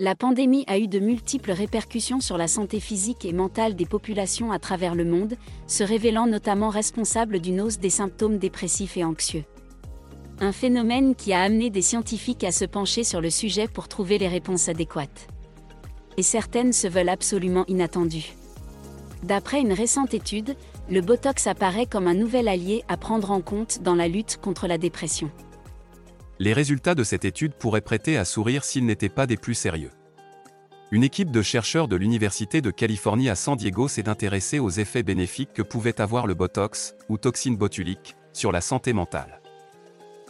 La pandémie a eu de multiples répercussions sur la santé physique et mentale des populations à travers le monde, se révélant notamment responsable d'une hausse des symptômes dépressifs et anxieux. Un phénomène qui a amené des scientifiques à se pencher sur le sujet pour trouver les réponses adéquates. Et certaines se veulent absolument inattendues. D'après une récente étude, le Botox apparaît comme un nouvel allié à prendre en compte dans la lutte contre la dépression. Les résultats de cette étude pourraient prêter à sourire s'ils n'étaient pas des plus sérieux. Une équipe de chercheurs de l'Université de Californie à San Diego s'est intéressée aux effets bénéfiques que pouvait avoir le Botox, ou toxine botulique, sur la santé mentale.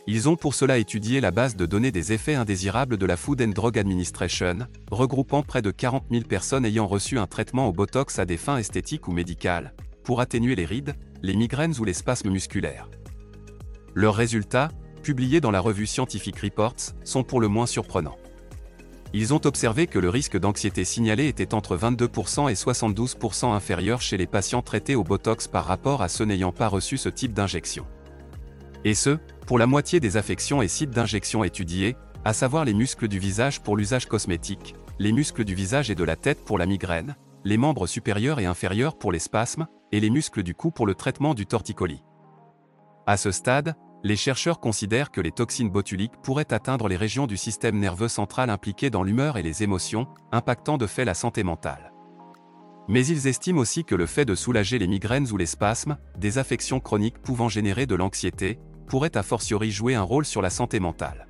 Ils ont pour cela étudié la base de données des effets indésirables de la Food and Drug Administration, regroupant près de 40 000 personnes ayant reçu un traitement au Botox à des fins esthétiques ou médicales, pour atténuer les rides, les migraines ou les spasmes musculaires. Leurs résultats, publiés dans la revue Scientific Reports, sont pour le moins surprenants. Ils ont observé que le risque d'anxiété signalé était entre 22% et 72% inférieur chez les patients traités au Botox par rapport à ceux n'ayant pas reçu ce type d'injection. Et ce, pour la moitié des affections et sites d'injection étudiés, à savoir les muscles du visage pour l'usage cosmétique, les muscles du visage et de la tête pour la migraine, les membres supérieurs et inférieurs pour les spasmes, et les muscles du cou pour le traitement du torticolis. À ce stade, les chercheurs considèrent que les toxines botuliques pourraient atteindre les régions du système nerveux central impliquées dans l'humeur et les émotions, impactant de fait la santé mentale. Mais ils estiment aussi que le fait de soulager les migraines ou les spasmes, des affections chroniques pouvant générer de l'anxiété, pourrait a fortiori jouer un rôle sur la santé mentale.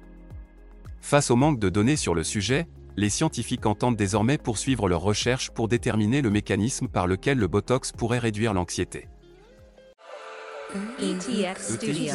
Face au manque de données sur le sujet, les scientifiques entendent désormais poursuivre leurs recherches pour déterminer le mécanisme par lequel le Botox pourrait réduire l'anxiété. ETX Studio.